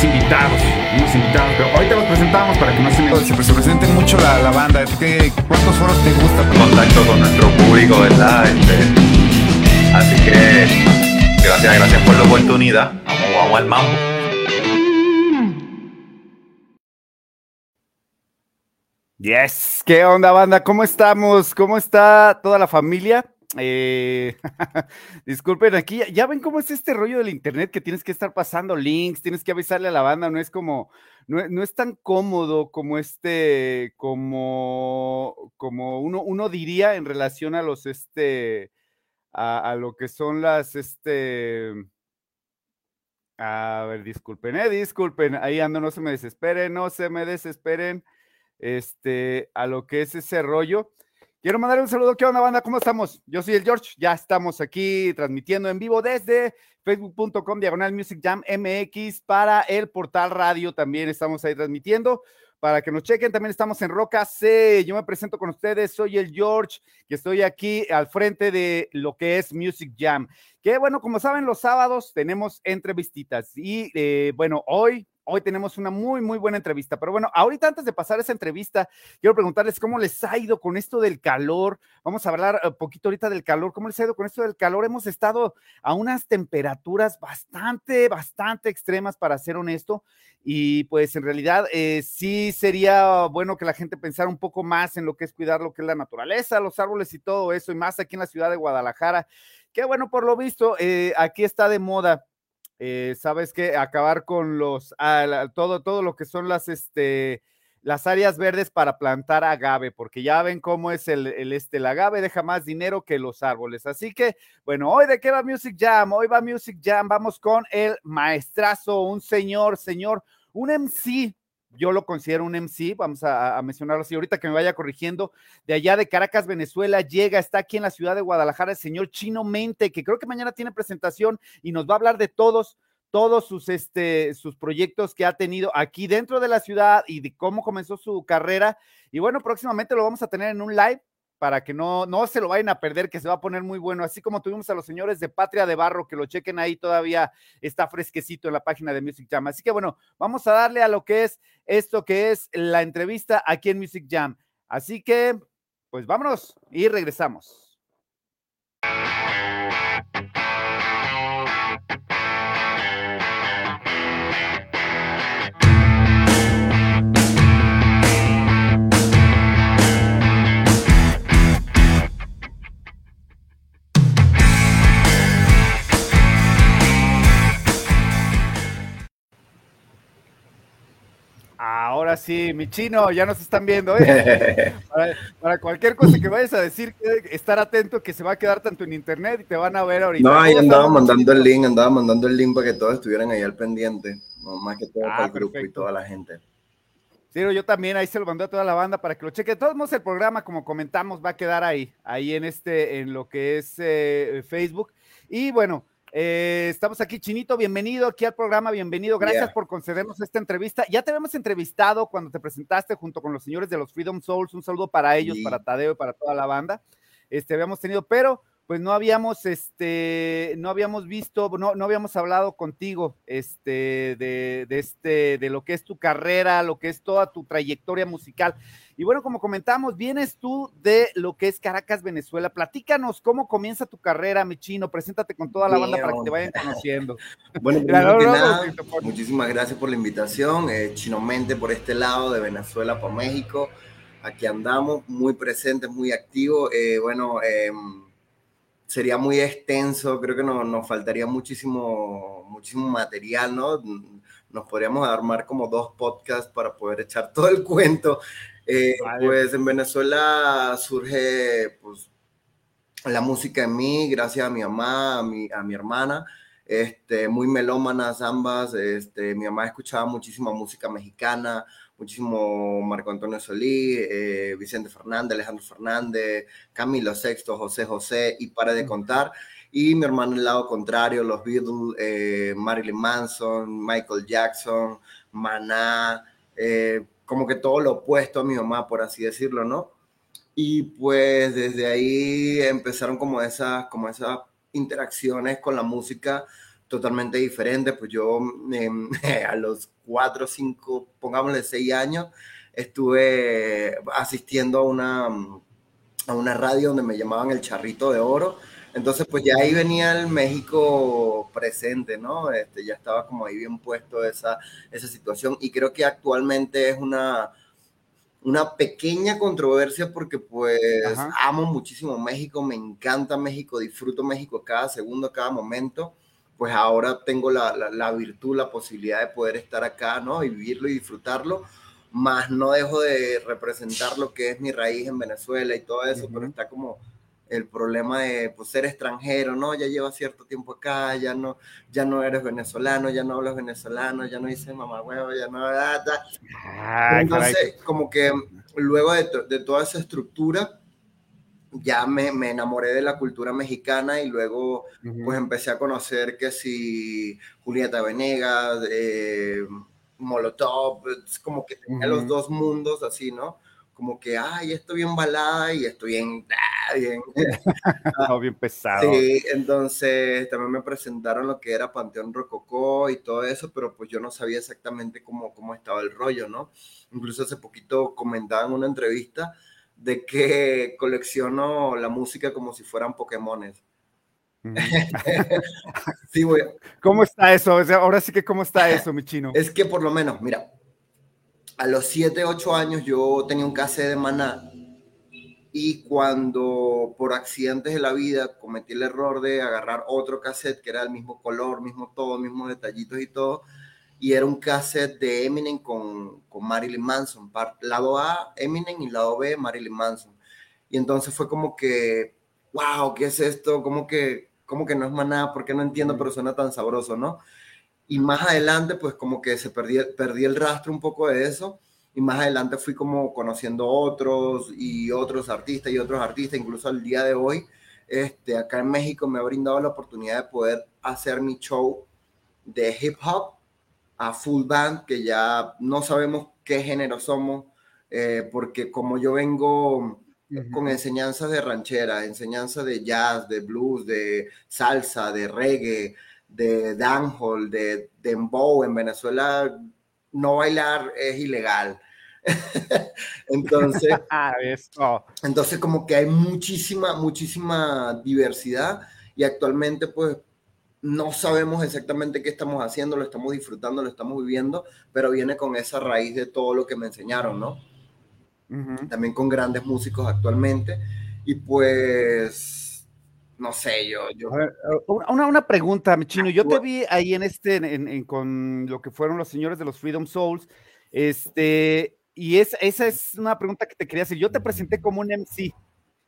unos, invitados, unos invitados, pero ahorita los presentamos para que no se, me... se, presenten mucho la, la banda. ¿Qué, ¿Cuántos foros te gusta? Contacto con nuestro público, ¿verdad? Este, así que gracias, gracias por la oportunidad. Vamos, vamos al mambo. Yes, ¿qué onda banda? ¿Cómo estamos? ¿Cómo está toda la familia? Eh, disculpen, aquí ya, ven cómo es este rollo del internet que tienes que estar pasando links, tienes que avisarle a la banda, no es como, no, es tan cómodo como este, como, como uno, uno diría en relación a los, este, a, lo que son las, este, a ver, disculpen, eh, disculpen, ahí ando, no se me desesperen, no se me desesperen, este, a lo que es ese rollo. Quiero mandar un saludo. ¿Qué onda, banda? ¿Cómo estamos? Yo soy el George. Ya estamos aquí transmitiendo en vivo desde facebook.com diagonal Music Jam MX para el portal radio. También estamos ahí transmitiendo para que nos chequen. También estamos en Roca C. Yo me presento con ustedes. Soy el George, que estoy aquí al frente de lo que es Music Jam. Que bueno, como saben, los sábados tenemos entrevistitas. Y eh, bueno, hoy Hoy tenemos una muy, muy buena entrevista. Pero bueno, ahorita antes de pasar esa entrevista, quiero preguntarles cómo les ha ido con esto del calor. Vamos a hablar un poquito ahorita del calor. ¿Cómo les ha ido con esto del calor? Hemos estado a unas temperaturas bastante, bastante extremas, para ser honesto. Y pues en realidad eh, sí sería bueno que la gente pensara un poco más en lo que es cuidar lo que es la naturaleza, los árboles y todo eso, y más aquí en la ciudad de Guadalajara. Que bueno, por lo visto, eh, aquí está de moda eh, sabes que acabar con los, ah, todo, todo lo que son las, este, las áreas verdes para plantar agave, porque ya ven cómo es el, el, este, el agave deja más dinero que los árboles. Así que, bueno, hoy de qué va Music Jam, hoy va Music Jam, vamos con el maestrazo, un señor, señor, un MC, yo lo considero un MC, vamos a, mencionarlo así, ahorita que me vaya corrigiendo, de allá de Caracas, Venezuela, llega, está aquí en la ciudad de Guadalajara el señor Chino Mente, que creo que mañana tiene presentación y nos va a hablar de todos, todos sus, este, sus proyectos que ha tenido aquí dentro de la ciudad y de cómo comenzó su carrera. Y bueno, próximamente lo vamos a tener en un live para que no, no se lo vayan a perder, que se va a poner muy bueno. Así como tuvimos a los señores de Patria de Barro, que lo chequen ahí, todavía está fresquecito en la página de Music Jam. Así que bueno, vamos a darle a lo que es esto que es la entrevista aquí en Music Jam. Así que, pues vámonos y regresamos. Ahora sí, mi chino, ya nos están viendo. ¿eh? Para, cualquier cosa que vayas a decir, estar atento que se va a quedar tanto en internet y te van a ver ahorita. No, ahí andaba mandando el link, andaba mandando el link para que todos estuvieran ahí al pendiente, más que todo para el grupo y toda la gente. Sí, yo también ahí se lo mandé a toda la banda para que lo cheque. De todos modos, el programa, como comentamos, va a quedar ahí, ahí en este, en lo que es eh, Facebook. Y bueno, eh, estamos aquí, Chinito, bienvenido aquí al programa, bienvenido. Gracias por concedernos esta entrevista. Ya te habíamos entrevistado cuando te presentaste junto con los señores de los Freedom Souls. Un saludo para ellos, para Tadeo y para toda la banda. Este, habíamos tenido, pero pues no habíamos, este, no habíamos visto, no, no habíamos hablado contigo, este, de, de, este, de lo que es tu carrera, lo que es toda tu trayectoria musical. Y bueno, como comentamos, vienes tú de lo que es Caracas, Venezuela. Platícanos cómo comienza tu carrera, mi chino. Preséntate con toda la banda para que te vayan conociendo. Bueno, nada, muchísimas gracias por la invitación. Eh, chino Mente por este lado, de Venezuela para México. Aquí andamos, muy presentes, muy activos. Eh, bueno, eh, sería muy extenso, creo que nos faltaría muchísimo, muchísimo material, ¿no? Nos podríamos armar como dos podcasts para poder echar todo el cuento. Eh, pues en Venezuela surge pues, la música en mí, gracias a mi mamá, a mi, a mi hermana, este, muy melómanas ambas. Este, mi mamá escuchaba muchísima música mexicana, muchísimo Marco Antonio Solí, eh, Vicente Fernández, Alejandro Fernández, Camilo Sexto, José José y para de contar. Y mi hermano el lado contrario, los Beatles, eh, Marilyn Manson, Michael Jackson, Maná, eh, como que todo lo opuesto a mi mamá, por así decirlo, ¿no? Y pues desde ahí empezaron como esas, como esas interacciones con la música totalmente diferentes. Pues yo a los cuatro, cinco, pongámosle seis años, estuve asistiendo a una, a una radio donde me llamaban el Charrito de Oro. Entonces, pues ya ahí venía el México presente, ¿no? Este, ya estaba como ahí bien puesto esa, esa situación y creo que actualmente es una, una pequeña controversia porque pues amo muchísimo México, me encanta México, disfruto México cada segundo, cada momento, pues ahora tengo la, la, virtud, la posibilidad de poder estar acá, ¿no? Y vivirlo y disfrutarlo, más no dejo de representar lo que es mi raíz en Venezuela y todo eso, pero está como el problema de pues, ser extranjero, ¿no? Ya lleva cierto tiempo acá, ya no, ya no eres venezolano, ya no hablas venezolano, ya no dices mamá huevo, ya no... Ah, Entonces, como que luego de, de toda esa estructura, ya me, me, enamoré de la cultura mexicana y luego pues empecé a conocer que si Julieta Venegas, eh, Molotov, es como que tenía los dos mundos así, ¿no? Como que, ay, esto bien balada y esto bien, ah, bien, bien pesado. Sí, entonces también me presentaron lo que era Panteón Rococó y todo eso, pero pues yo no sabía exactamente cómo, cómo estaba el rollo, ¿no? Incluso hace poquito comentaba en una entrevista de que colecciono la música como si fueran Pokémones. sí, güey. ¿Cómo está eso? ahora sí que, ¿cómo está eso, mi chino? Es que por lo menos, mira, a los 7, 8 años yo tenía un cassette de maná y cuando por accidentes de la vida cometí el error de agarrar otro cassette que era el mismo color, mismo todo, mismos detallitos y todo, y era un cassette de Eminem con, con Marilyn Manson, lado A Eminem y lado B Marilyn Manson. Y entonces fue como que, wow, ¿qué es esto? Como que, como que no es más nada, porque no entiendo, pero suena tan sabroso, ¿no? Y más adelante, pues como que se perdí, perdí el rastro un poco de eso. Y más adelante fui como conociendo otros y otros artistas y otros artistas, incluso al día de hoy, este, acá en México me ha brindado la oportunidad de poder hacer mi show de hip hop a full band, que ya no sabemos qué género somos, eh, porque como yo vengo con enseñanzas de ranchera, enseñanzas de jazz, de blues, de salsa, de reggae, de dancehall, de dembow, en Venezuela no bailar es ilegal. entonces, ah, entonces como que hay muchísima, muchísima diversidad y actualmente pues no sabemos exactamente qué estamos haciendo, lo estamos disfrutando, lo estamos viviendo, pero viene con esa raíz de todo lo que me enseñaron, ¿no? También con grandes músicos actualmente. Y pues, no sé, yo... yo... una, una, pregunta, chino. Yo te vi ahí en este, con lo que fueron los señores de los Freedom Souls, este, y es, esa es una pregunta que te quería hacer. Yo te presenté como un MC,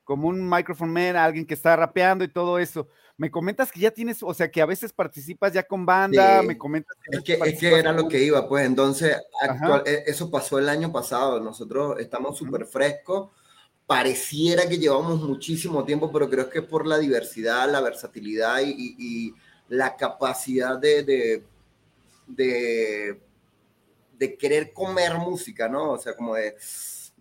como un microphone man, alguien que está rapeando y todo eso. Me comentas que ya tienes, o sea, que a veces participas ya con banda, me comentas que... Es que, es que era lo que iba, pues entonces, e, eso pasó el año pasado, nosotros estamos súper frescos, pareciera que llevamos muchísimo tiempo, pero creo que por la diversidad, la versatilidad y, la capacidad de, de, de, de querer comer música, ¿no? O sea, como de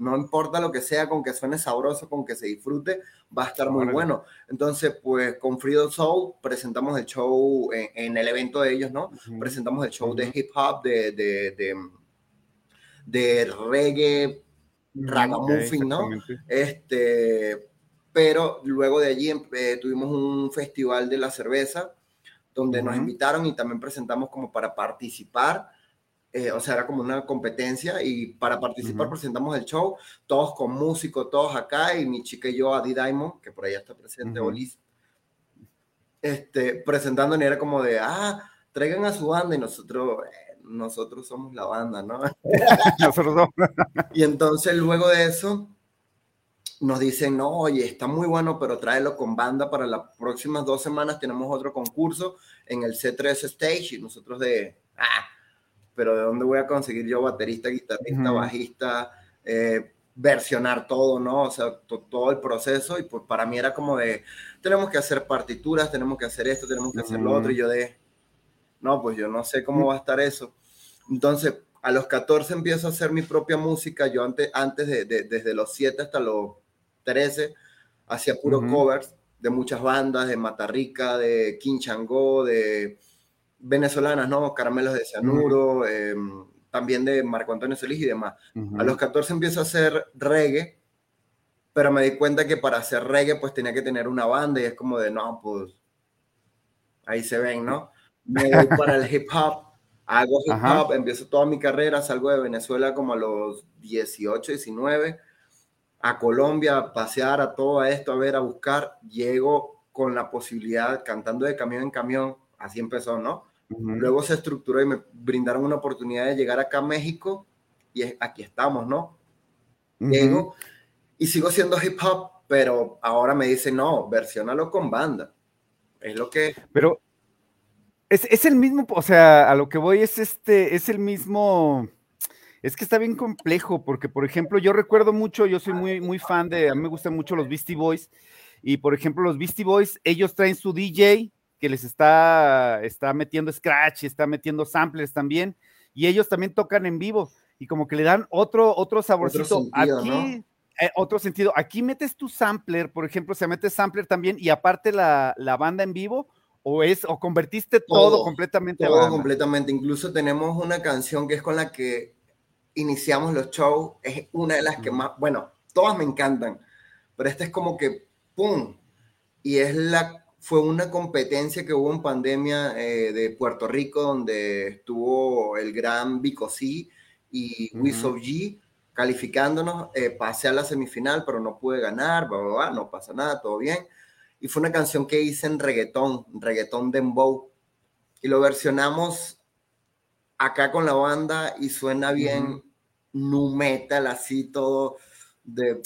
no importa lo que sea, con que suene sabroso, con que se disfrute, va a estar muy bueno. Entonces, pues con Freedom Soul presentamos el show en, el evento de ellos, ¿no? Presentamos el show de hip hop, de, de, de, reggae, ragamuffin, ¿no? Este, pero luego de allí eh, tuvimos un festival de la cerveza donde nos invitaron y también presentamos como para participar eh, o sea, era como una competencia y para participar presentamos el show, todos con músicos, todos acá y mi chica y yo, Adi Diamond, que por allá está presente, uh este, presentando y era como de, ah, traigan a su banda y nosotros, eh, nosotros somos la banda, ¿no? y entonces luego de eso nos dicen, no, oye, está muy bueno, pero tráelo con banda para las próximas dos semanas tenemos otro concurso en el C3 Stage y nosotros de, ah, pero ¿de dónde voy a conseguir yo baterista, guitarrista, bajista, eh, versionar todo, ¿no? O sea, todo el proceso y pues para mí era como de, tenemos que hacer partituras, tenemos que hacer esto, tenemos que hacer lo otro y yo de, no, pues yo no sé cómo va a estar eso. Entonces, a los 14 empiezo a hacer mi propia música, yo antes, antes de, desde los 7 hasta los 13, hacía puro covers de muchas bandas, de Matarrica, de Quinchango, de venezolanas, ¿no? Caramelos de Cianuro, em, también de Marco Antonio Solís y demás. A los 14 empiezo a hacer reggae, pero me di cuenta que para hacer reggae pues tenía que tener una banda y es como de, no, pues ahí se ven, ¿no? Me voy para el hip hop, hago hip hop, empiezo toda mi carrera, salgo de Venezuela como a los 18, 19, a Colombia, a pasear, a todo esto, a ver, a buscar, llego con la posibilidad, cantando de camión en camión, así empezó, ¿no? Luego se estructuró y me brindaron una oportunidad de llegar acá a México y aquí estamos, ¿no? Llego y sigo siendo hip hop, pero ahora me dicen, no, versionalo con banda. Es lo que... Pero es, es, el mismo, o sea, a lo que voy es este, es el mismo... Es que está bien complejo, porque por ejemplo, yo recuerdo mucho, yo soy muy, muy fan de, a mí me gustan mucho los Beastie Boys, y por ejemplo, los Beastie Boys, ellos traen su DJ, que les está, está metiendo scratch, está metiendo samplers también, y ellos también tocan en vivo, y como que le dan otro, otro saborcito. Aquí, eh, otro sentido, aquí metes tu sampler, por ejemplo, se mete sampler también, y aparte la, banda en vivo, o es, o convertiste todo, completamente todo completamente. Incluso tenemos una canción que es con la que iniciamos los shows, es una de las que más, bueno, todas me encantan, pero esta es como que, ¡pum! Y es la fue una competencia que hubo en pandemia eh, de Puerto Rico, donde estuvo el gran Bicosí y uh G calificándonos. Eh, pasé a la semifinal, pero no pude ganar, no pasa nada, todo bien. Y fue una canción que hice en reggaetón, reggaetón dembow. Y lo versionamos acá con la banda y suena bien nu metal, así todo de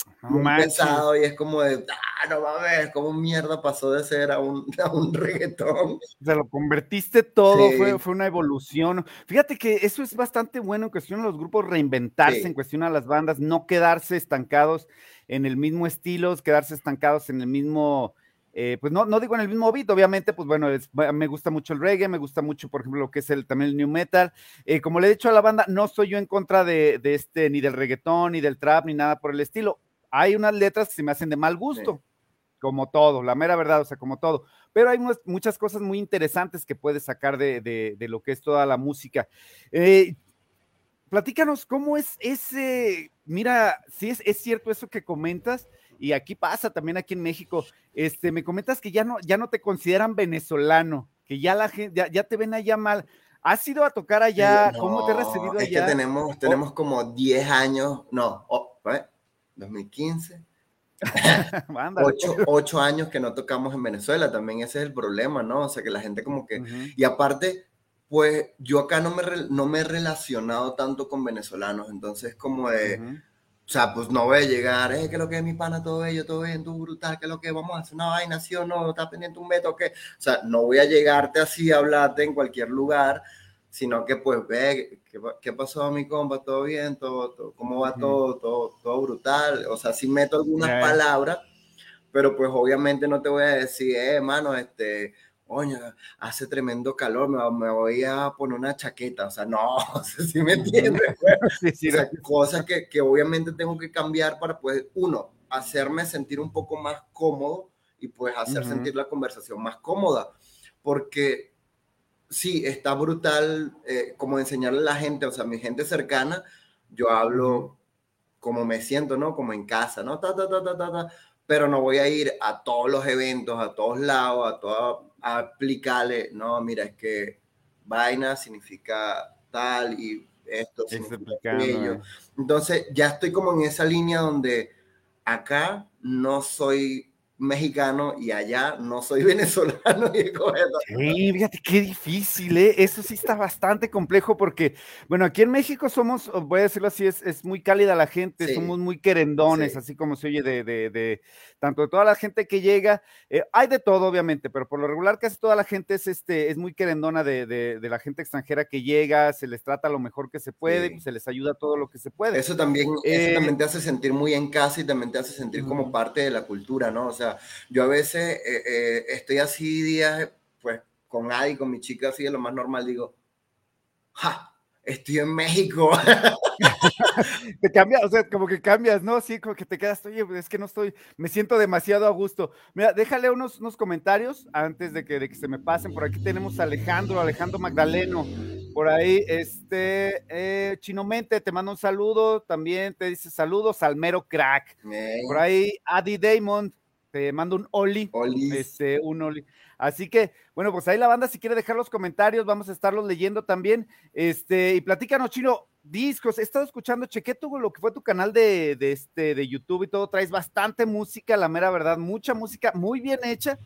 pesado y es como de, ah, no mames, como mierda pasó de ser a un, a un reggaetón. Se lo convertiste todo, fue, fue, una evolución. Fíjate que eso es bastante bueno en cuestión de los grupos reinventarse, en cuestión a las bandas, no quedarse estancados en el mismo estilo, quedarse estancados en el mismo eh, pues no, no digo en el mismo beat, obviamente, pues bueno, me gusta mucho el reggae, me gusta mucho, por ejemplo, lo que es el, también el new metal. Eh, como le he dicho a la banda, no soy yo en contra de, este, ni del reggaetón, ni del trap, ni nada por el estilo. Hay unas letras que se me hacen de mal gusto, como todo, la mera verdad, o sea, como todo. Pero hay muchas cosas muy interesantes que puedes sacar de, lo que es toda la música. Eh, platícanos, ¿cómo es ese? Mira, si es, es cierto eso que comentas, y aquí pasa también aquí en México. Este, me comentas que ya no, ya no te consideran venezolano, que ya la gente, ya, te ven allá mal. ¿Has ido a tocar allá? ¿Cómo te has recibido allá? Es que tenemos, tenemos como 10 años, no, 2015. 8, años que no tocamos en Venezuela, también ese es el problema, ¿no? O sea, que la gente como que... Y aparte, pues yo acá no me, no me he relacionado tanto con venezolanos, entonces como de... O sea, pues no voy a llegar, eh, que lo que es mi pana, todo ello, todo bien, tú brutal, que lo que vamos a hacer una vaina, sí o no, está pendiente un veto, que, o sea, no voy a llegarte así a hablarte en cualquier lugar, sino que pues ve, ¿qué, qué pasó mi compa? ¿Todo bien? ¿Todo, cómo va todo, todo? Todo brutal. O sea, sí meto algunas palabras, pero pues obviamente no te voy a decir, eh, hermano, este, oye, hace tremendo calor, me, voy a poner una chaqueta, o sea, no, si me entiendes. sí, cosas que, que, obviamente tengo que cambiar para, pues, uno, hacerme sentir un poco más cómodo y pues hacer sentir la conversación más cómoda, porque sí, está brutal eh, como enseñarle a la gente, o sea, mi gente cercana, yo hablo como me siento, ¿no? Como en casa, ¿no? Ta, ta, ta, ta, ta, pero no voy a ir a todos los eventos, a todos lados, a toda aplicarle, no, mira, es que vaina significa tal y esto significa aquello. Eh. Entonces ya estoy como en esa línea donde acá no soy mexicano y allá no soy venezolano. Y sí, fíjate qué difícil, ¿eh? Eso sí está bastante complejo porque, bueno, aquí en México somos, voy a decirlo así, es, es muy cálida la gente, somos muy querendones, así como se oye de, de, de, tanto de toda la gente que llega, eh, hay de todo, obviamente, pero por lo regular casi toda la gente es, este, es muy querendona de, de la gente extranjera que llega, se les trata lo mejor que se puede, se les ayuda todo lo que se puede. Eso también, eso también eh, te hace sentir muy en casa y también te hace sentir como parte de la cultura, ¿no? O sea, yo a veces eh, eh, estoy así días, pues con Adi, con mi chica, así de lo más normal, digo, ¡ja! Estoy en México. te cambia, o sea, como que cambias, ¿no? Sí, como que te quedas, oye, es que no estoy, me siento demasiado a gusto. Mira, déjale unos, unos comentarios antes de que, de que se me pasen. Por aquí tenemos a Alejandro, Alejandro Magdaleno. Por ahí, este, eh, Chinomente, te mando un saludo. También te dice saludos, Salmero Crack. Por ahí, Adi Damon, te mando un Oli. Este, un Oli. Así que, bueno, pues ahí la banda, si quiere dejar los comentarios, vamos a estarlos leyendo también. Este, y platícanos, Chino, discos. He estado escuchando, chequé tu, lo que fue tu canal de, de, este, de YouTube y todo. Traes bastante música, la mera verdad, mucha música, muy bien hecha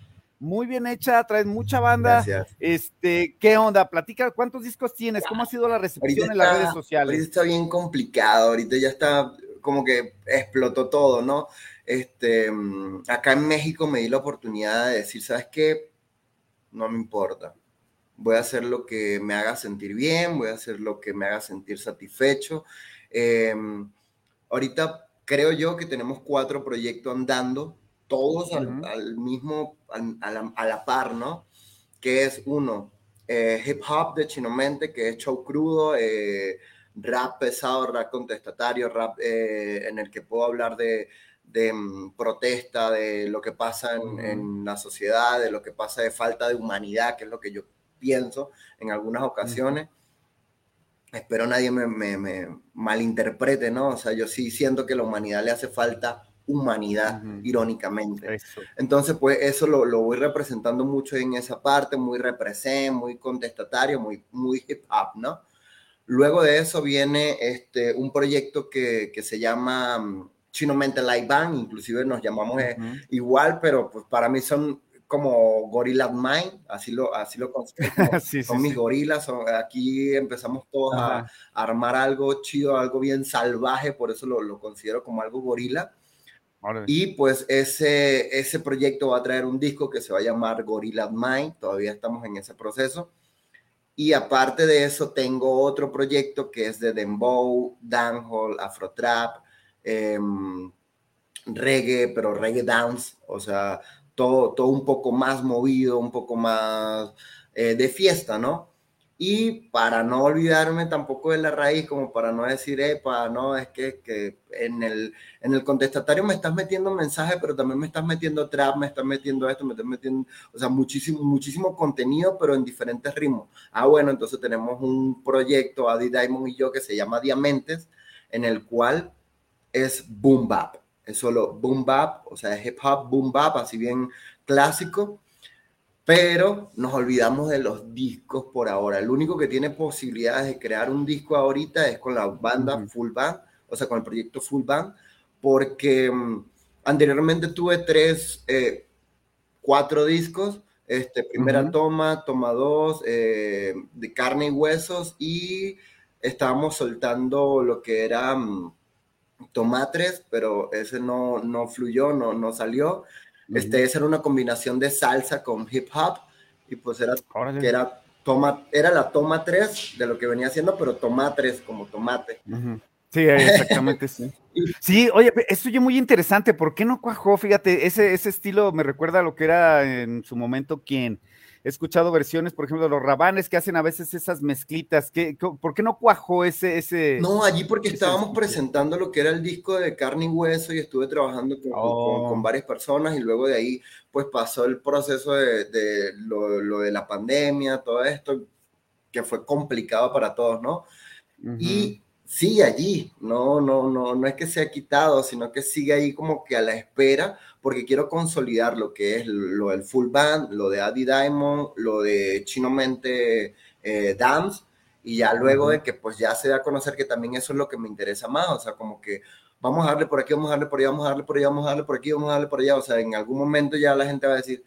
muy bien hecha, traes mucha banda. Este, ¿qué onda? Platica, ¿cuántos discos tienes? ¿Cómo ha sido la recepción en las redes sociales? Ahorita está bien complicado, ahorita ya está como que explotó todo, ¿no? Este, mm, acá en México me di la oportunidad de decir, ¿sabes qué? No me importa. Voy a hacer lo que me haga sentir bien, voy a hacer lo que me haga sentir satisfecho. Em, ahorita creo yo que tenemos cuatro proyectos andando todos al, mismo, a, la, par, ¿no? Que es uno, eh, hip hop de Chinomente, que es show crudo, eh, rap pesado, rap contestatario, rap eh, en el que puedo hablar de, de mm, protesta, de lo que pasa en, la sociedad, de lo que pasa de falta de humanidad, que es lo que yo pienso en algunas ocasiones. Espero nadie me, me, me, malinterprete, ¿no? O sea, yo sí siento que a la humanidad le hace falta humanidad, irónicamente. Entonces, pues eso lo, lo, voy representando mucho en esa parte, muy represent, muy contestatario, muy, muy hip hop, ¿no? Luego de eso viene este, un proyecto que, que se llama mm, Chino Mente Live Band, inclusive nos llamamos eh, igual, pero pues para mí son como Gorilla Mind, así lo, así lo considero. son mis gorilas, aquí empezamos todos a, armar algo chido, algo bien salvaje, por eso lo, lo considero como algo gorila. Y pues ese, ese proyecto va a traer un disco que se va a llamar Gorilla Mind, todavía estamos en ese proceso. Y aparte de eso, tengo otro proyecto que es de Dembow, Dancehall, Afrotrap, eh, reggae, pero reggae dance, o sea, todo, todo un poco más movido, un poco más eh, de fiesta, ¿no? Y para no olvidarme tampoco de la raíz, como para no decir, epa, no, es que, que en, el, en el contestatario me estás metiendo mensaje, pero también me estás metiendo trap, me estás metiendo esto, me estás metiendo, o sea, muchísimo, muchísimo contenido, pero en diferentes ritmos. Ah, bueno, entonces tenemos un proyecto, Adi Diamond y yo, que se llama Diamantes, en el cual es boom bap. Es solo boom bap, o sea, es hip hop boom bap, así bien clásico pero nos olvidamos de los discos por ahora. El único que tiene posibilidades de crear un disco ahorita es con la banda Full Band, o sea, con el proyecto Full Band, porque mm, anteriormente tuve tres, eh, cuatro discos, este, primera toma, toma dos, eh, de carne y huesos, y estábamos soltando lo que era um, tomatres, pero ese no, no fluyó, no, no salió. Este, esa era una combinación de salsa con hip hop y pues era, que era, toma, era la toma 3 de lo que venía haciendo, pero toma 3 como tomate. Sí, exactamente, sí. Sí, oye, esto es muy interesante. ¿Por qué no cuajó? Fíjate, ese, ese estilo me recuerda a lo que era en su momento quien he escuchado versiones, por ejemplo, de los rabanes que hacen a veces esas mezclitas. ¿Qué, ¿Por qué no cuajó ese, ese? No, allí porque estábamos presentando lo que era el disco de carne y hueso y estuve trabajando con, con, oh. varias personas y luego de ahí pues pasó el proceso de, de lo, lo, de la pandemia, todo esto, que fue complicado para todos, ¿no? Y sigue allí, no, no, no, no es que se ha quitado, sino que sigue ahí como que a la espera, porque quiero consolidar lo que es lo del full band, lo de Adi Diamond, lo de Chino Mente eh, Dance, y ya luego de que pues ya se da a conocer que también eso es lo que me interesa más, o sea, como que vamos a darle por aquí, vamos a darle por allá, vamos a darle por allá, vamos a darle por aquí, vamos a darle por allá. O sea, en algún momento ya la gente va a decir,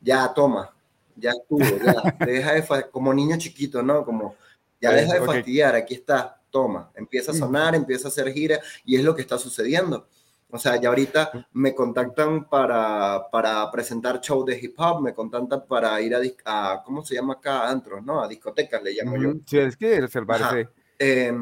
ya toma, ya estuvo, ya, deja de, como niño chiquito, ¿no? Como, ya deja de fastidiar, aquí está, toma, empieza a sonar, empieza a hacer gira y es lo que está sucediendo. O sea, ya ahorita me contactan para, para presentar show de hip hop, me contactan para ir a, ¿cómo se llama acá? Antros, ¿no? A discotecas le llamo yo. Sí, es que el eh,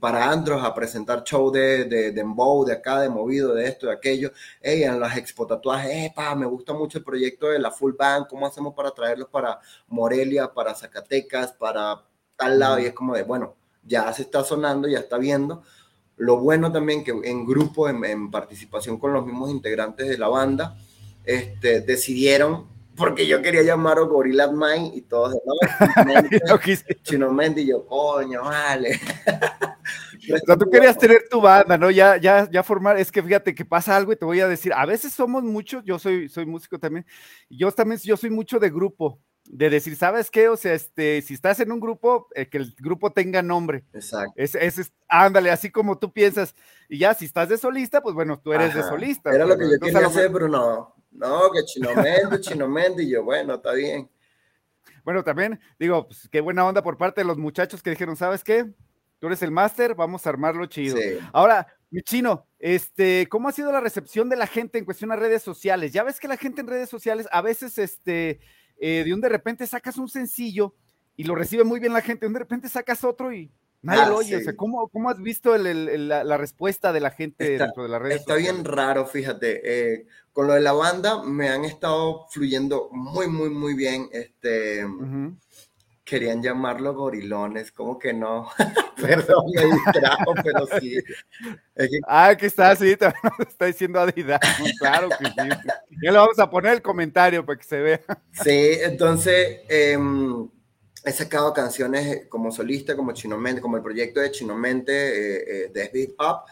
para Andros a presentar show de, de, de de acá, de movido, de esto, de aquello. Ey, en las expo tatuajes, pa, me gusta mucho el proyecto de la Full Band, ¿cómo hacemos para traerlos para Morelia, para Zacatecas, para tal lado? Y es como de, bueno, ya se está sonando, ya está viendo. Lo bueno también que en grupo, en, en participación con los mismos integrantes de la banda, este, decidieron porque yo quería llamar a Gorilla Mind y todos no, Chino Mendy y yo, coño, vale. o sea, tú querías tener tu banda, ¿no? Ya, ya, ya formar, es que fíjate que pasa algo y te voy a decir, a veces somos muchos, yo soy, soy músico también, yo también, yo soy mucho de grupo, de decir, ¿sabes qué? O sea, este, si estás en un grupo, eh, que el grupo tenga nombre. Exacto. Es, es, ándale, así como tú piensas. Y ya, si estás de solista, pues bueno, tú eres de solista. Era lo que yo quería hacer, pero no. No, que Chinomendi, Chinomendi, y yo, bueno, está bien. Bueno, también digo, pues, qué buena onda por parte de los muchachos que dijeron, ¿sabes qué? Tú eres el máster, vamos a armarlo chido. Ahora, mi chino, este, ¿cómo ha sido la recepción de la gente en cuestión a redes sociales? Ya ves que la gente en redes sociales a veces, este, eh, de un de repente sacas un sencillo y lo recibe muy bien la gente, de un de repente sacas otro y Nadie ah, lo oye, o sea, ¿cómo, ¿cómo, has visto el, la, respuesta de la gente dentro de las redes Está bien raro, fíjate. Eh, con lo de la banda me han estado fluyendo muy, muy, muy bien. Este, Querían llamarlo gorilones, como que no. Perdón, me distrajo, pero sí. Ah, que está así, está diciendo Adidas. Claro que sí. Ya le vamos a poner el comentario para que se vea. Sí, entonces... Eh, he sacado canciones como solista, como Chinomente, como el proyecto de Chinomente eh, eh, de Hip Hop,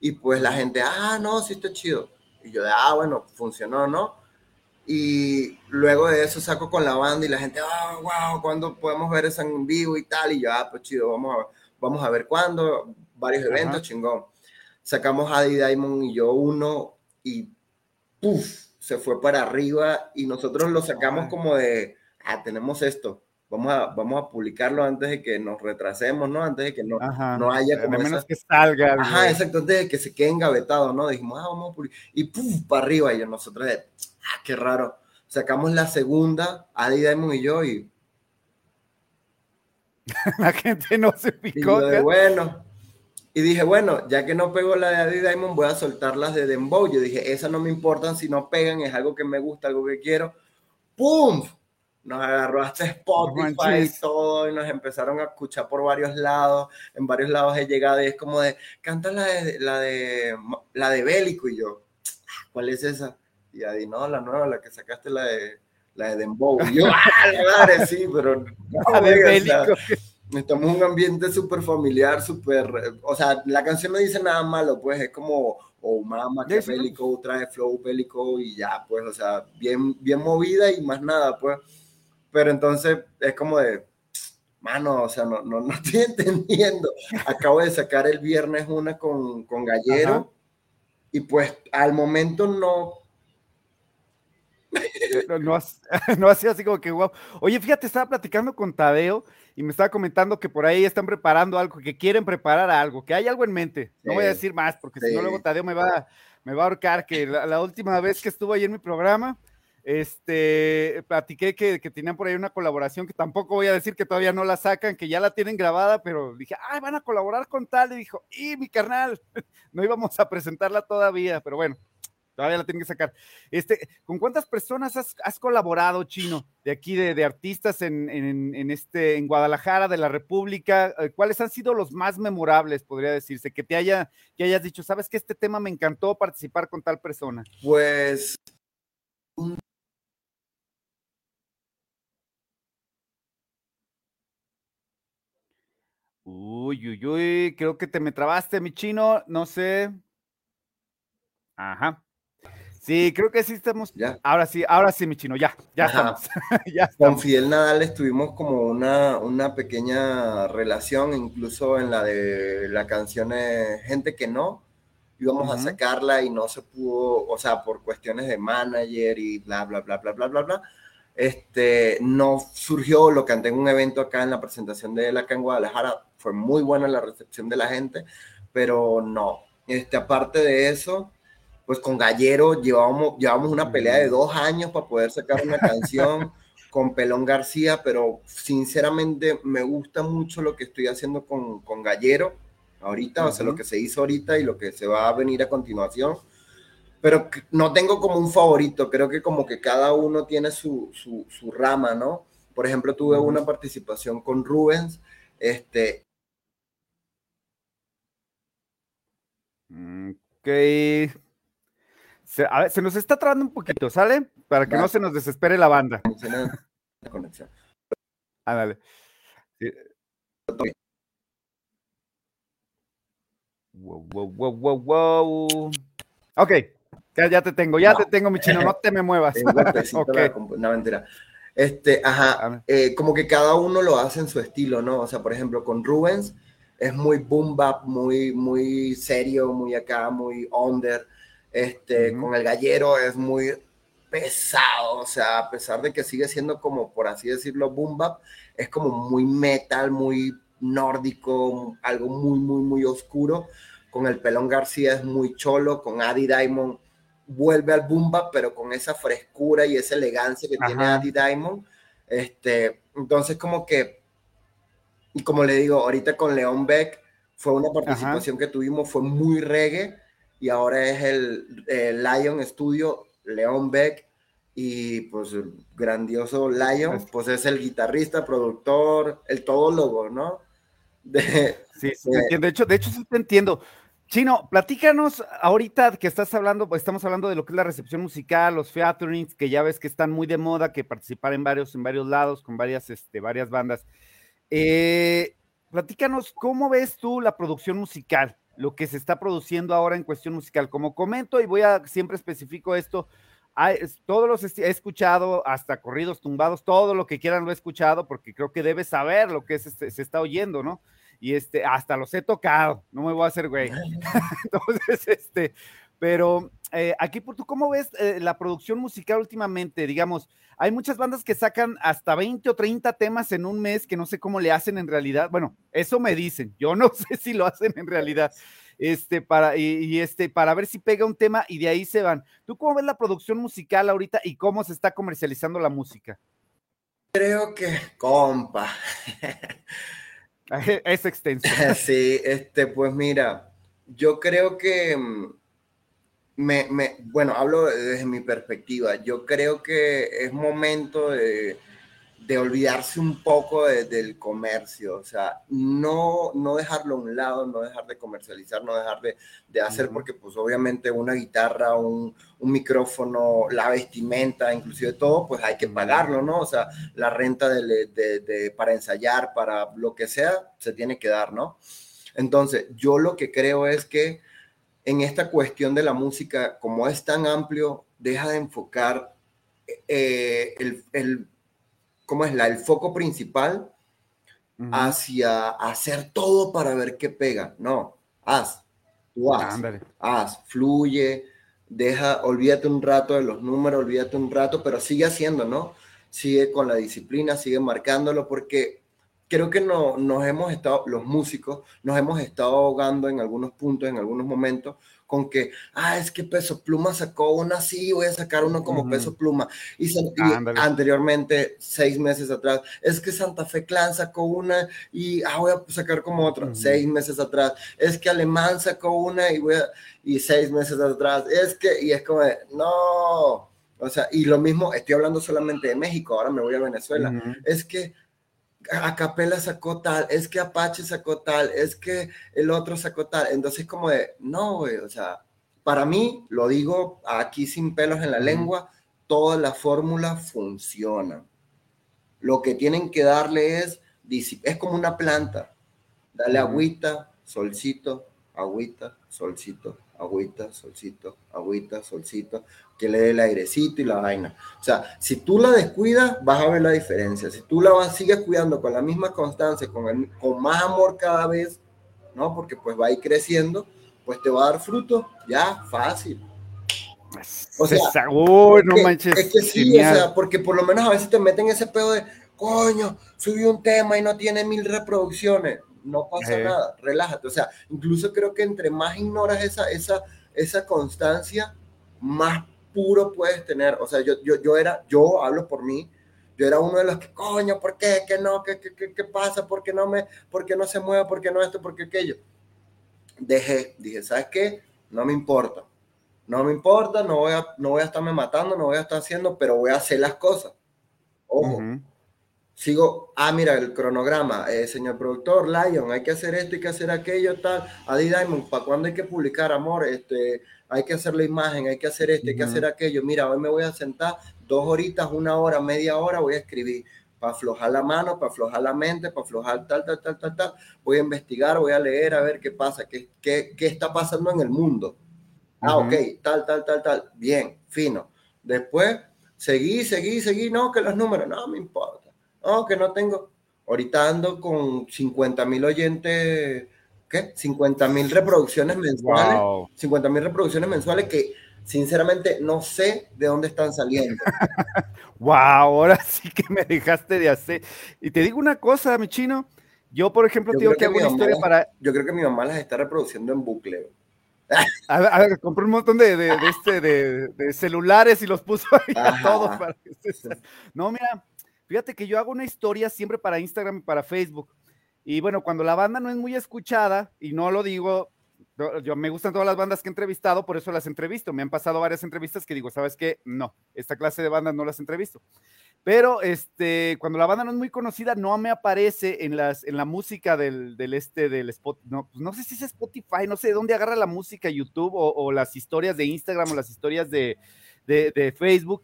y pues la gente, ah, no, sí está chido. Y yo, ah, bueno, funcionó, ¿no? Y luego de eso saco con la banda y la gente, ah, wow, ¿cuándo podemos ver eso en vivo y tal? Y yo, ah, pues chido, vamos a, vamos a ver cuándo, varios eventos, chingón. Sacamos a D Diamond y yo uno y puff, se fue para arriba y nosotros lo sacamos como de, ah, tenemos esto vamos a, vamos a publicarlo antes de que nos retrasemos, ¿no? Antes de que no, no haya como menos que salga. Ajá, exacto, antes de que se quede engavetado, ¿no? Dijimos, ah, vamos a publicar. Y ¡pum! para arriba. Y nosotros, ah, qué raro. Sacamos la segunda, Adi Diamond y yo, y. la gente no se picó. Y bueno. Y dije, bueno, ya que no pego la de Adi Diamond, voy a soltar las de Dembow. Yo dije, esas no me importan si no pegan, es algo que me gusta, algo que quiero. ¡Pum! nos agarró hasta Spotify y todo, y nos empezaron a escuchar por varios lados, en varios lados he llegado y es como de, canta la de, la de, la de Bélico, y yo, ah, ¿cuál es esa? Y Adi, no, la nueva, la que sacaste, la de, la de Dembow, y yo, ah, la madre, sí, pero, la de Bélico. estamos en un ambiente súper familiar, súper, o sea, la canción no dice nada malo, pues es como, o oh, mama que Bélico trae flow Bélico y ya, pues, o sea, bien, bien movida y más nada, pues pero entonces es como de, mano, o sea, no, no, no estoy entendiendo. Acabo de sacar el viernes una con, con Gallero y pues al momento no... No, no, hacía así como que wow. Oye, fíjate, estaba platicando con Tadeo y me estaba comentando que por ahí están preparando algo, que quieren preparar algo, que hay algo en mente. No voy a decir más porque si no luego Tadeo me va, me va a ahorcar, que la, la, última vez que estuvo ahí en mi programa, este, platiqué que, que, tenían por ahí una colaboración que tampoco voy a decir que todavía no la sacan, que ya la tienen grabada, pero dije, ay, van a colaborar con tal. Y dijo, y mi carnal, no íbamos a presentarla todavía, pero bueno, todavía la tienen que sacar. Este, ¿Con cuántas personas has, has colaborado, Chino, de aquí, de, de artistas en, en, en, este, en Guadalajara, de la República? Eh, ¿Cuáles han sido los más memorables, podría decirse? Que te haya, que hayas dicho, sabes que este tema me encantó participar con tal persona. Pues Uy, uy, uy, creo que te me trabaste, mi chino, no sé. Ajá. Sí, creo que sí estamos. Ya. Ahora sí, ahora sí, mi chino, ya, ya estamos. ya Con Fidel Nadal estuvimos como una, una pequeña relación, incluso en la de la canción Gente que no. íbamos a sacarla y no se pudo, o sea, por cuestiones de manager y bla, bla, bla, bla, bla, bla, bla. Este, no surgió, lo canté en un evento acá en la presentación de él acá en Guadalajara, fue muy buena la recepción de la gente, pero no. Este, aparte de eso, pues con Gallero llevábamos, llevamos una pelea de dos años para poder sacar una canción con Pelón García, pero sinceramente me gusta mucho lo que estoy haciendo con, con Gallero ahorita, o sea, lo que se hizo ahorita y lo que se va a venir a continuación. Pero no tengo como un favorito, creo que como que cada uno tiene su, su, su rama, ¿no? Por ejemplo, tuve una participación con Rubens, este... Ok. Se, a ver, se nos está trabando un poquito, ¿sale? Para que no se nos desespere la banda. La conexión. Ándale. Sí. Wow, wow, wow, wow, wow. Ok, ya, te tengo, ya te tengo, mi chino, no te me muevas. okay. No, mentira. Este, ajá, eh, como que cada uno lo hace en su estilo, ¿no? O sea, por ejemplo, con Rubens es muy boom bap, muy, muy serio, muy acá, muy under. Este, con el gallero es muy pesado, o sea, a pesar de que sigue siendo como, por así decirlo, boom bap, es como muy metal, muy nórdico, algo muy, muy, muy oscuro. Con el Pelón García es muy cholo, con Adi Diamond vuelve al boom bap, pero con esa frescura y esa elegancia que tiene Adi Diamond. Este, entonces como que, y como le digo, ahorita con León Beck fue una participación que tuvimos, fue muy reggae, y ahora es el, Lion Studio, León Beck, y pues el grandioso Lion, pues es el guitarrista, productor, el todólogo, ¿no? De, sí, sí de, hecho, de hecho sí te entiendo. Chino, platícanos ahorita que estás hablando, pues estamos hablando de lo que es la recepción musical, los featurings, que ya ves que están muy de moda, que participar en varios, en varios lados, con varias, este, varias bandas. Eh, platícanos, ¿cómo ves tú la producción musical? Lo que se está produciendo ahora en cuestión musical. Como comento, y voy a siempre especifico esto, hay, todos los he escuchado, hasta corridos tumbados, todo lo que quieran lo he escuchado, porque creo que debes saber lo que este, se está oyendo, ¿no? Y este, hasta los he tocado, no me voy a hacer güey. Entonces, este, pero eh, aquí, ¿tú cómo ves eh, la producción musical últimamente? Digamos, hay muchas bandas que sacan hasta 20 o 30 temas en un mes que no sé cómo le hacen en realidad. Bueno, eso me dicen, yo no sé si lo hacen en realidad. Este, para, y, este, para ver si pega un tema y de ahí se van. ¿Tú cómo ves la producción musical ahorita y cómo se está comercializando la música? Creo que, compa. es extenso. Sí, este, pues mira, yo creo que mm, me, me, bueno, hablo desde mi perspectiva. Yo creo que es momento de, de olvidarse un poco del comercio, o sea, no, no dejarlo a un lado, no dejar de comercializar, no dejar de, de hacer, porque pues obviamente una guitarra, un, un, micrófono, la vestimenta, inclusive todo, pues hay que pagarlo, ¿no? O sea, la renta de, de, para ensayar, para lo que sea, se tiene que dar, ¿no? Entonces, yo lo que creo es que en esta cuestión de la música, como es tan amplio, deja de enfocar eh, el, el, ¿cómo es? La, el foco principal hacia hacer todo para ver qué pega. No, haz, tú haz, haz, fluye, deja, olvídate un rato de los números, olvídate un rato, pero sigue haciendo, ¿no? Sigue con la disciplina, sigue marcándolo, porque creo que no, nos hemos estado, los músicos, nos hemos estado ahogando en algunos puntos, en algunos momentos, con que, ah, es que Peso Pluma sacó una así, voy a sacar uno como Peso Pluma. Y, anteriormente, seis meses atrás, es que Santa Fe Clan sacó una y, ah, voy a sacar como otra. Seis meses atrás, es que Alemán sacó una y voy a, y seis meses atrás, es que, y es como, no. O sea, y lo mismo, estoy hablando solamente de México, ahora me voy a Venezuela. Es que Acapela sacó tal, es que Apache sacó tal, es que el otro sacó tal. Entonces, como de, no, güey, o sea, para mí, lo digo aquí sin pelos en la lengua, toda la fórmula funciona. Lo que tienen que darle es, es como una planta, dale agüita, solcito, agüita, solcito, agüita, solcito, agüita, solcito, que le dé el airecito y la vaina. O sea, si tú la descuidas, vas a ver la diferencia. Si tú la vas, sigues cuidando con la misma constancia, con, el, con más amor cada vez, ¿no? Porque pues va a ir creciendo, pues te va a dar fruto, ya, fácil. O sea, no manches. Es que sí, o sea, porque por lo menos a veces te meten ese pedo de, coño, subí un tema y no tiene mil reproducciones. No pasa nada, relájate. O sea, incluso creo que entre más ignoras esa, esa, esa constancia, más puro puedes tener. O sea, yo, yo, yo era, yo hablo por mí, yo era uno de los que, coño, ¿por qué? ¿Qué no? ¿Qué, qué, qué pasa? ¿Por qué no me, por qué no se mueve? ¿Por qué no esto? ¿Por qué aquello? Dejé, dije, ¿sabes qué? No me importa. No me importa, no voy a, no voy a estarme matando, no voy a estar haciendo, pero voy a hacer las cosas. Ojo. Sigo, ah, mira, el cronograma, eh, señor productor, Lion, hay que hacer esto, hay que hacer aquello, tal. Adi Diamond, ¿para cuándo hay que publicar, amor? Este, hay que hacer la imagen, hay que hacer esto, hay que hacer aquello. Mira, hoy me voy a sentar dos horitas, una hora, media hora, voy a escribir para aflojar la mano, para aflojar la mente, para aflojar tal, tal, tal, tal, tal. Voy a investigar, voy a leer, a ver qué pasa, qué, qué, qué está pasando en el mundo. Ah, ok, tal, tal, tal, tal. Bien, fino. Después, seguí, seguí, seguí. No, que los números, no me importa. No, que no tengo. Ahorita ando con 50 mil oyentes, ¿qué? 50 mil reproducciones mensuales. 50 mil reproducciones mensuales que sinceramente no sé de dónde están saliendo. wow, ahora sí que me dejaste de hacer. Y te digo una cosa, mi chino. Yo, por ejemplo, tengo que, hacer una historia para. Yo creo que mi mamá las está reproduciendo en bucle. A ver, compré un montón de, de, este, de, celulares y los puso ahí a todos. Para No, mira, fíjate que yo hago una historia siempre para Instagram y para Facebook. Y bueno, cuando la banda no es muy escuchada, y no lo digo, yo me gustan todas las bandas que he entrevistado, por eso las entrevisto. Me han pasado varias entrevistas que digo, ¿sabes qué? No, esta clase de bandas no las entrevisto. Pero este, cuando la banda no es muy conocida, no me aparece en, las, en la música del, del este, del spot, no, pues no sé si es Spotify, no sé de dónde agarra la música YouTube o, las historias de Instagram o las historias de, de, Facebook.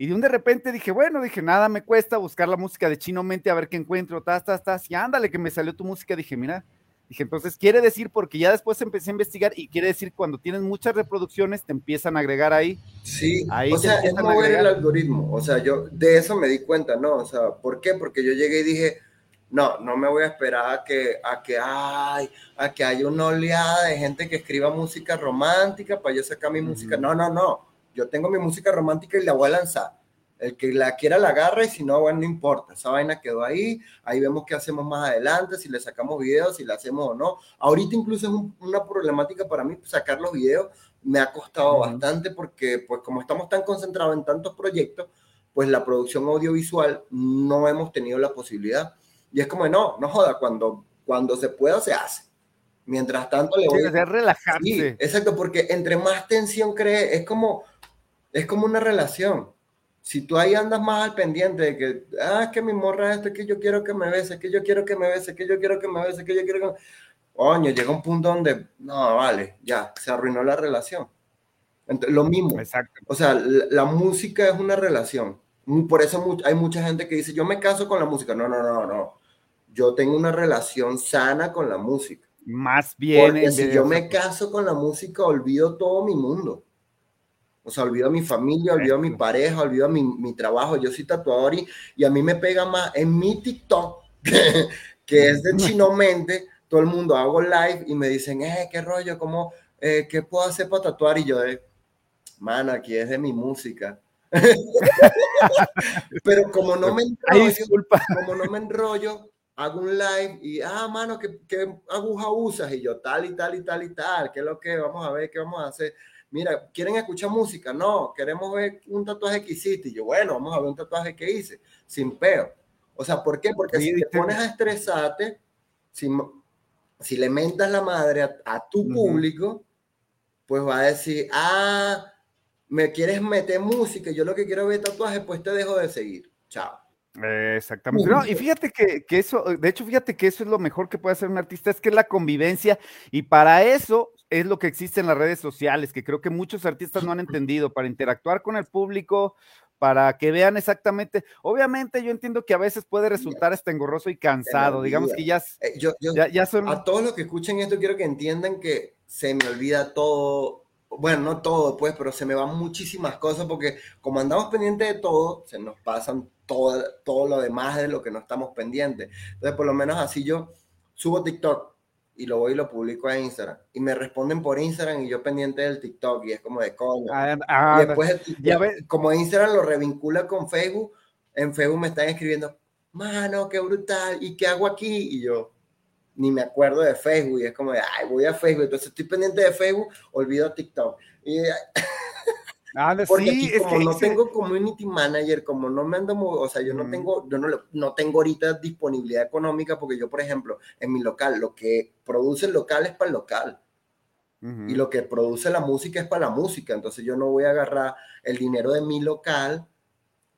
Y de un de repente dije, bueno, dije, nada me cuesta buscar la música de Chino Mente a ver qué encuentro, tas, tas, tas, y ándale que me salió tu música, dije, mira, Dije, entonces quiere decir, porque ya después empecé a investigar y quiere decir cuando tienes muchas reproducciones te empiezan a agregar ahí. Sí, o sea, es mover el algoritmo. O sea, yo de eso me di cuenta, ¿no? O sea, ¿por qué? Porque yo llegué y dije, no, no me voy a esperar a que, a que, ay, a que haya una oleada de gente que escriba música romántica para yo sacar mi música. No, no, no. Yo tengo mi música romántica y la voy a lanzar. El que la quiera la agarra y si no, bueno, no importa. Esa vaina quedó ahí. Ahí vemos qué hacemos más adelante, si le sacamos videos, si la hacemos o no. Ahorita incluso es una problemática para mí sacar los videos. Me ha costado bastante porque, pues, como estamos tan concentrados en tantos proyectos, pues la producción audiovisual no hemos tenido la posibilidad. Y es como, no, no joda, cuando, cuando se pueda, se hace. Mientras tanto, le voy a... relajarse. exacto, porque entre más tensión cree, es como, es como una relación si tú ahí andas más al pendiente de que, ah, es que mi morra esto, es que yo quiero que me bese, que yo quiero que me bese, que yo quiero que me bese, que yo quiero que... Coño, llega un punto donde, no, vale, ya, se arruinó la relación. Entonces, lo mismo. Exacto. O sea, la, música es una relación. Por eso hay mucha gente que dice, yo me caso con la música. No, no, no, no. Yo tengo una relación sana con la música. Más bien. Porque si yo me caso con la música, olvido todo mi mundo. O sea, olvido a mi familia, olvido a mi pareja, olvido a mi, mi trabajo. Yo soy tatuador y, a mí me pega más en mi TikTok, que, es de Chino Mente. Todo el mundo hago live y me dicen, eh, qué rollo, ¿cómo, eh, qué puedo hacer para tatuar? Y yo de, man, aquí es de mi música. Pero como no me enrollo, como no me enrollo, hago un live y, ah, mano, ¿qué, ¿qué, aguja usas? Y yo, tal y tal y tal y tal, ¿qué es lo que? Vamos a ver, ¿qué vamos a hacer? Mira, ¿quieren escuchar música? No, queremos ver un tatuaje que hiciste. Y yo, bueno, vamos a ver un tatuaje que hice, sin peo. O sea, ¿por qué? Porque si te pones a estresarte, si, si le mentas la madre a, tu público, pues va a decir, ah, me quieres meter música, yo lo que quiero ver tatuaje, pues te dejo de seguir. Chao. exactamente. y fíjate que, que, eso, de hecho, fíjate que eso es lo mejor que puede hacer un artista, es que es la convivencia. Y para eso es lo que existe en las redes sociales, que creo que muchos artistas no han entendido, para interactuar con el público, para que vean exactamente. Obviamente yo entiendo que a veces puede resultar hasta engorroso y cansado, digamos que ya, eh, ya, son... A todos los que escuchen esto quiero que entiendan que se me olvida todo, bueno, no todo pues, pero se me van muchísimas cosas porque como andamos pendientes de todo, se nos pasan todo, todo lo demás de lo que no estamos pendientes. Entonces por lo menos así yo subo TikTok y lo voy y lo publico a Instagram. Y me responden por Instagram y yo pendiente del TikTok y es como de coño. Ah, ah, y después, ya como Instagram lo revincula con Facebook, en Facebook me están escribiendo, mano, qué brutal, ¿y qué hago aquí? Y yo ni me acuerdo de Facebook y es como de, ay, voy a Facebook. Entonces estoy pendiente de Facebook, olvido TikTok. Y Ah, Porque sí, como no tengo community manager, como no me ando, o sea, yo no tengo, yo no, no tengo ahorita disponibilidad económica porque yo, por ejemplo, en mi local, lo que produce el local es para el local. Y lo que produce la música es para la música. Entonces yo no voy a agarrar el dinero de mi local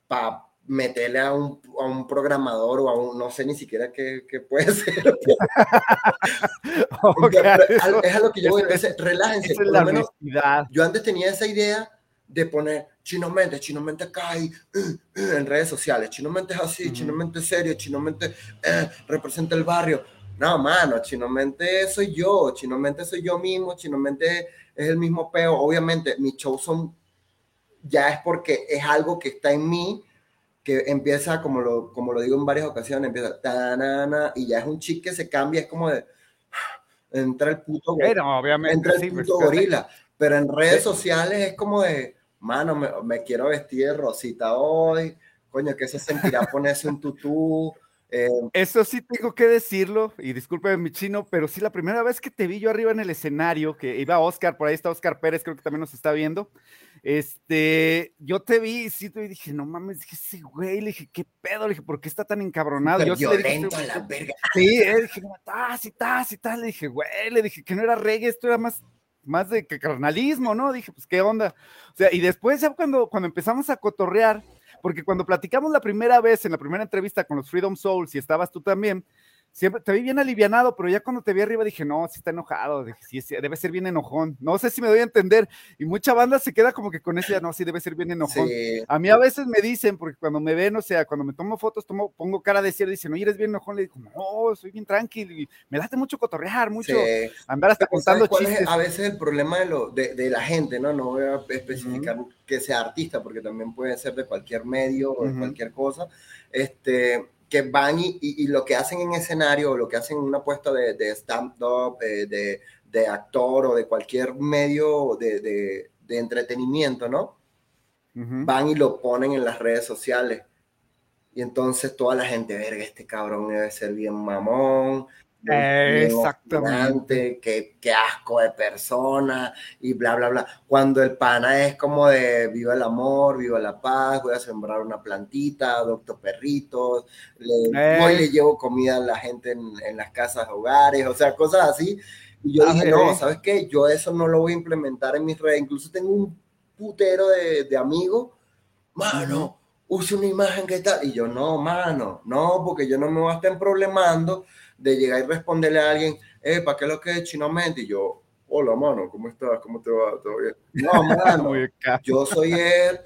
para meterle a un, a un, programador o a un, no sé ni siquiera qué, qué puede ser. es a lo que yo voy a decir, relájense. yo antes tenía esa idea de poner Chino Mente, Chino Mente cae en redes sociales, Chino Mente es así, Chino Mente es serio, Chino Mente eh, representa el barrio. No, mano, Chino Mente soy yo, Chino Mente soy yo mismo, Chino Mente es el mismo peo. Obviamente, mis shows son, ya es porque es algo que está en mí, que empieza, como lo, como lo digo en varias ocasiones, empieza, tanana, y ya es un chic que se cambia, es como de, entra el puto, Pero, obviamente, entra el puto gorila. Pero en redes sociales es como de, mano, me, quiero vestir de rosita hoy, coño, que se sentirá ponerse un tutú. Eh. Eso sí tengo que decirlo, y discúlpeme mi chino, pero sí la primera vez que te vi yo arriba en el escenario, que iba Oscar, por ahí está Oscar Pérez, creo que también nos está viendo, este, yo te vi, sí, te dije, no mames, dije, sí, güey, le dije, ¿qué pedo? Le dije, ¿por qué está tan encabronado? yo violento le dije, a la verga. Sí, le dije, tas y tas y tal, le dije, güey, le dije que no era reggae, esto era más más de que carnalismo, ¿no? Dije, pues qué onda. O sea, y después ya cuando, cuando empezamos a cotorrear, porque cuando platicamos la primera vez, en la primera entrevista con los Freedom Souls, y estabas tú también, siempre te vi bien alivianado, pero ya cuando te vi arriba dije, no, sí está enojado, dije, sí, debe ser bien enojón. No sé si me doy a entender. Y mucha banda se queda como que con ese, no, sí debe ser bien enojón. A mí a veces me dicen, porque cuando me ven, o sea, cuando me tomo fotos, tomo, pongo cara de cierre, dicen, oye, eres bien enojón. Le digo, no, soy bien tranquilo. Y me das mucho cotorrear, mucho andar hasta contando chistes. a veces el problema de, lo, de, de, la gente, ¿no? No voy a especificar que sea artista, porque también puede ser de cualquier medio o de cualquier cosa. Este que van y, lo que hacen en escenario o lo que hacen en una puesta de, de stand-up, eh, de, actor o de cualquier medio de, entretenimiento, ¿no? Van y lo ponen en las redes sociales. Y entonces toda la gente, verga, este cabrón debe ser bien mamón, Exactamente. Qué, qué, asco de persona y bla, bla, bla. Cuando el pana es como de viva el amor, viva la paz, voy a sembrar una plantita, adopto perritos, le, voy le llevo comida a la gente en, en, las casas, hogares, o sea, cosas así. Y yo dije, no, ¿sabes qué? Yo eso no lo voy a implementar en mis redes. Incluso tengo un putero de, de amigos, mano, use una imagen que tal. Y yo, no, mano, no, porque yo no me voy a estar problemando de llegar y responderle a alguien, eh, ¿para qué lo que es mente Y yo, hola, mano, ¿cómo estás? ¿Cómo te va? ¿Todo bien? No, mano, yo soy él.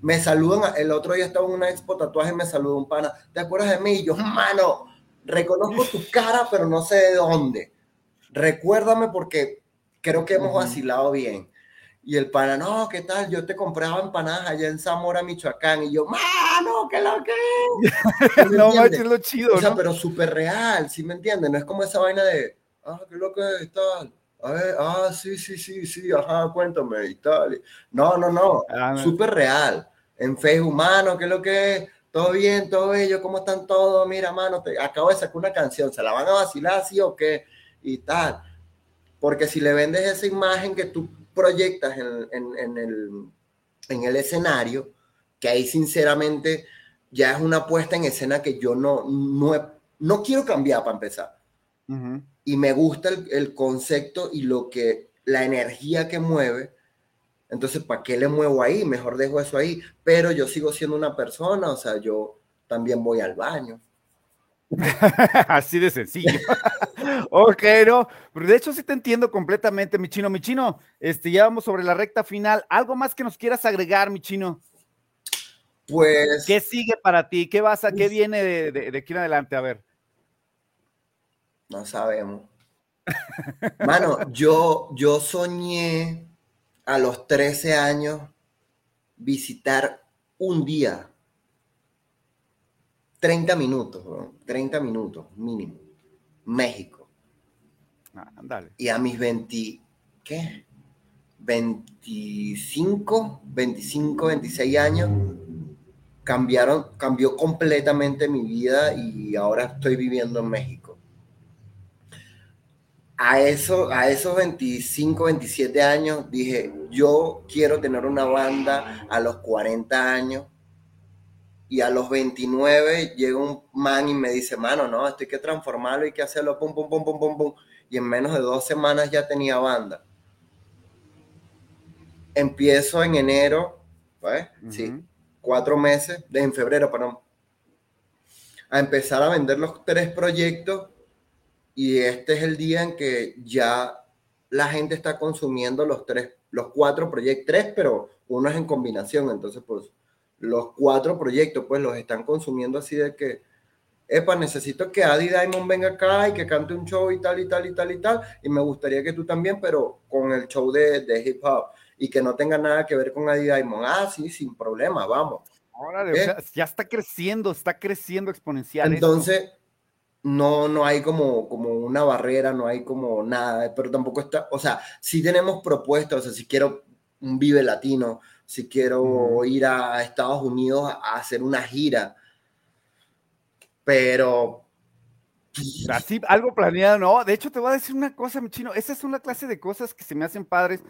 me saludan, el otro día estaba en una expo tatuaje y me saludó un pana, ¿te acuerdas de mí? Y yo, mano, reconozco tu cara, pero no sé de dónde. Recuérdame porque creo que hemos vacilado bien. Y el pana, no, ¿qué tal? Yo te compraba empanadas allá en Zamora, Michoacán. Y yo, mano, ¿qué lo que? no, manches, lo chido. O sea, pero súper real, ¿sí me entiendes? No es como esa vaina de, ah, ¿qué lo que es? Tal. A ver, ah, sí, sí, sí, sí, ajá, cuéntame y tal. No, no, no, ah, súper real. En Facebook, mano, ¿qué es lo que es? Todo bien, todo ello, ¿cómo están todos? Mira, mano, te acabo de sacar una canción, ¿se la van a vacilar así o qué? Y tal. Porque si le vendes esa imagen que tú proyectas en, el, escenario, que ahí sinceramente ya es una puesta en escena que yo no, no, no quiero cambiar para empezar. Y me gusta el, concepto y lo que, la energía que mueve. Entonces, ¿para qué le muevo ahí? Mejor dejo eso ahí. Pero yo sigo siendo una persona, o sea, yo también voy al baño. Así de sencillo. ok, no, de hecho sí te entiendo completamente, mi chino. Mi chino, este, ya vamos sobre la recta final. ¿Algo más que nos quieras agregar, mi chino? Pues. ¿Qué sigue para ti? ¿Qué vas a, qué viene de, aquí en adelante? A ver. No sabemos. Mano, yo, yo soñé a los 13 años visitar un día 30 minutos, 30 minutos mínimo. México. Ah, y a mis 20, ¿qué? 25, 25, 26 años, cambiaron, cambió completamente mi vida y ahora estoy viviendo en México. A, eso, a esos 25, 27 años dije, yo quiero tener una banda a los 40 años y a los 29 llega un man y me dice, mano, no, esto hay que transformarlo, hay que hacerlo, pum, pum, pum, pum, pum, pum. Y en menos de dos semanas ya tenía banda. Empiezo en enero, ¿pues? Sí, cuatro meses, en febrero, perdón, a empezar a vender los tres proyectos y este es el día en que ya la gente está consumiendo los tres, los cuatro proyectos, tres, pero uno es en combinación, entonces pues los cuatro proyectos, pues los están consumiendo así de que, epa, necesito que Adi Diamond venga acá y que cante un show y tal y tal y tal y tal, y me gustaría que tú también, pero con el show de, de hip hop y que no tenga nada que ver con Adi Diamond. Ah, sí, sin problema, vamos. Órale, ¿Eh? ya está creciendo, está creciendo exponencial. Entonces, no, no hay como, como una barrera, no hay como nada, pero tampoco está, o sea, sí tenemos propuestas, o sea, si quiero un Vive Latino, si quiero ir a Estados Unidos a, hacer una gira. Pero Así, algo planeado, no. De hecho, te voy a decir una cosa, mi chino. Esa es una clase de cosas que se me hacen padres,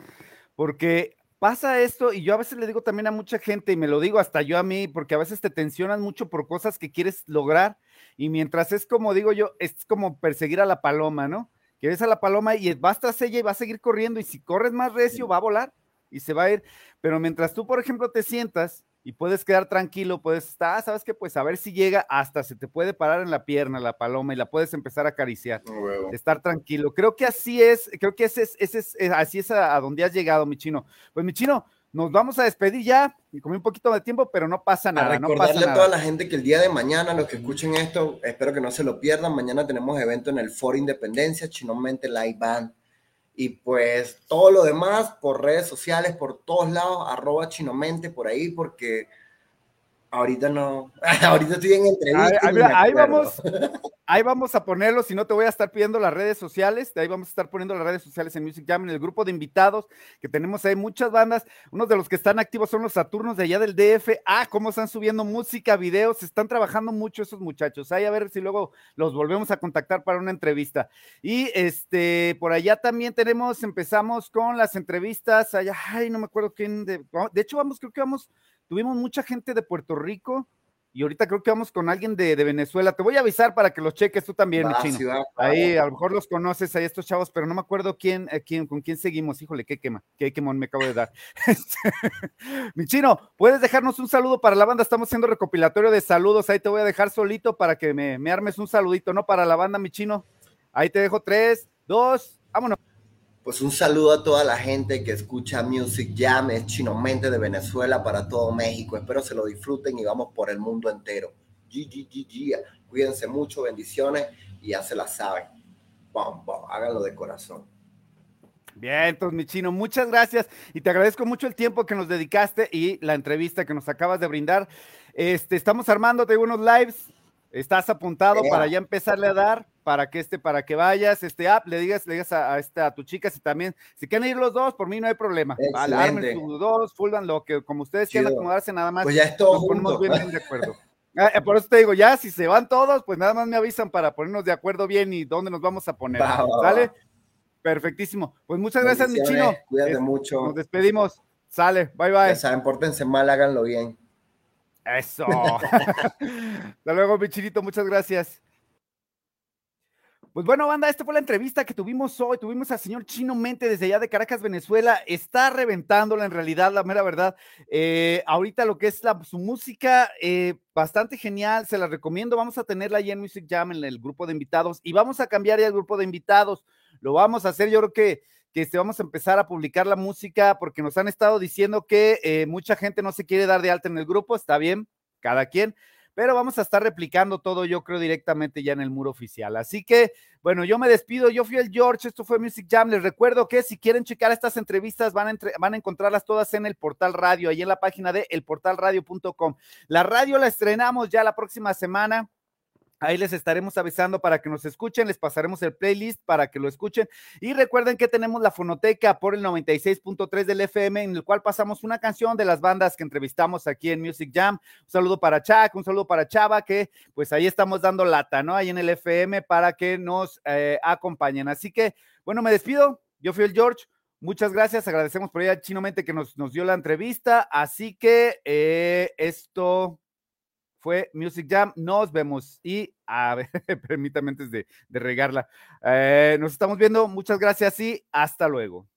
porque pasa esto, y yo a veces le digo también a mucha gente, y me lo digo hasta yo a mí, porque a veces te tensionan mucho por cosas que quieres lograr, y mientras es como digo yo, es como perseguir a la paloma, ¿no? Que ves a la paloma y vas tras ella y va a seguir corriendo, y si corres más recio, va a volar y se va a ir. Pero mientras tú, por ejemplo, te sientas y puedes quedar tranquilo, puedes estar, ah, sabes que pues a ver si llega hasta se te puede parar en la pierna la paloma y la puedes empezar a acariciar, estar tranquilo. Creo que así es, creo que ese es, ese es, eh, así es a, donde has llegado, mi chino. Pues mi chino, nos vamos a despedir ya, y comí un poquito de tiempo, pero no pasa nada. A recordarle a toda la gente que el día de mañana, los que escuchen esto, espero que no se lo pierdan, mañana tenemos evento en el Foro Independencia, Chinomente Live Band y pues todo lo demás por redes sociales, por todos lados, arroba chinomente por ahí, porque Ahorita no, ahorita estoy en entrevista. Ahí, vamos, ahí vamos a ponerlo, si no te voy a estar pidiendo las redes sociales, de ahí vamos a estar poniendo las redes sociales en Music Jam, en el grupo de invitados, que tenemos ahí muchas bandas, unos de los que están activos son los Saturnos de allá del DF, ah, cómo están subiendo música, videos, están trabajando mucho esos muchachos, ahí a ver si luego los volvemos a contactar para una entrevista. Y este, por allá también tenemos, empezamos con las entrevistas, allá, ay, no me acuerdo quién, de, de hecho vamos, creo que vamos tuvimos mucha gente de Puerto Rico y ahorita creo que vamos con alguien de, Venezuela. Te voy a avisar para que los cheques tú también, mi chino. ahí a lo mejor los conoces ahí estos chavos, pero no me acuerdo quién, eh, quién con quién seguimos. Híjole, qué quema, qué quemón me acabo de dar. Este, mi chino, puedes dejarnos un saludo para la banda. Estamos haciendo recopilatorio de saludos. Ahí te voy a dejar solito para que me, me armes un saludito, ¿no? Para la banda, mi chino. Ahí te dejo tres, dos, vámonos pues un saludo a toda la gente que escucha Music Jam, es Chinomente de Venezuela para todo México. Espero se lo disfruten y vamos por el mundo entero. GGGG, cuídense mucho, bendiciones y ya se la saben. Bom, háganlo de corazón. Bien, entonces mi chino, muchas gracias y te agradezco mucho el tiempo que nos dedicaste y la entrevista que nos acabas de brindar. Este, estamos armando unos lives, estás apuntado para ya empezarle a dar para que este, para que vayas, este app, le digas, le digas a, esta, a tu chica si también, si quieren ir los dos, por mí no hay problema. Vale, armen sus dos, fulvan lo que, como ustedes quieran acomodarse nada más. Pues ya es todo ponemos bien, de acuerdo. Ah, eh, por eso te digo, ya si se van todos, pues nada más me avisan para ponernos de acuerdo bien y dónde nos vamos a poner. ¿Sale? Perfectísimo. Pues muchas gracias, mi chino. Cuídate mucho. Nos despedimos. Sale, bye bye. Ya saben, pórtense mal, háganlo bien. Eso. Hasta luego, mi chinito, muchas gracias. Pues bueno, banda, esta fue la entrevista que tuvimos hoy. Tuvimos al señor Chino Mente desde allá de Caracas, Venezuela. Está reventándola en realidad, la mera verdad. Eh, ahorita lo que es su música, eh, bastante genial, se la recomiendo. Vamos a tenerla ahí en Music Jam, en el grupo de invitados, y vamos a cambiar ya el grupo de invitados. Lo vamos a hacer, yo creo que, que este, vamos a empezar a publicar la música porque nos han estado diciendo que eh, mucha gente no se quiere dar de alta en el grupo. Está bien, cada quien pero vamos a estar replicando todo, yo creo, directamente ya en el muro oficial. Así que, bueno, yo me despido, yo fui el George, esto fue Music Jam, les recuerdo que si quieren checar estas entrevistas, van a, van a encontrarlas todas en el portal radio, ahí en la página de elportalradio.com. La radio la estrenamos ya la próxima semana Ahí les estaremos avisando para que nos escuchen, les pasaremos el playlist para que lo escuchen. Y recuerden que tenemos la fonoteca por el 96.3 del FM, en el cual pasamos una canción de las bandas que entrevistamos aquí en Music Jam. Un saludo para Chuck, un saludo para Chava, que pues ahí estamos dando lata, ¿no? Ahí en el FM para que nos eh, acompañen. Así que, bueno, me despido. Yo fui el George. Muchas gracias, agradecemos por ella Chinomente que nos, nos dio la entrevista. Así que eh, esto fue Music Jam. Nos vemos y a ver, permítame antes de, regarla. Eh, nos estamos viendo. Muchas gracias y hasta luego.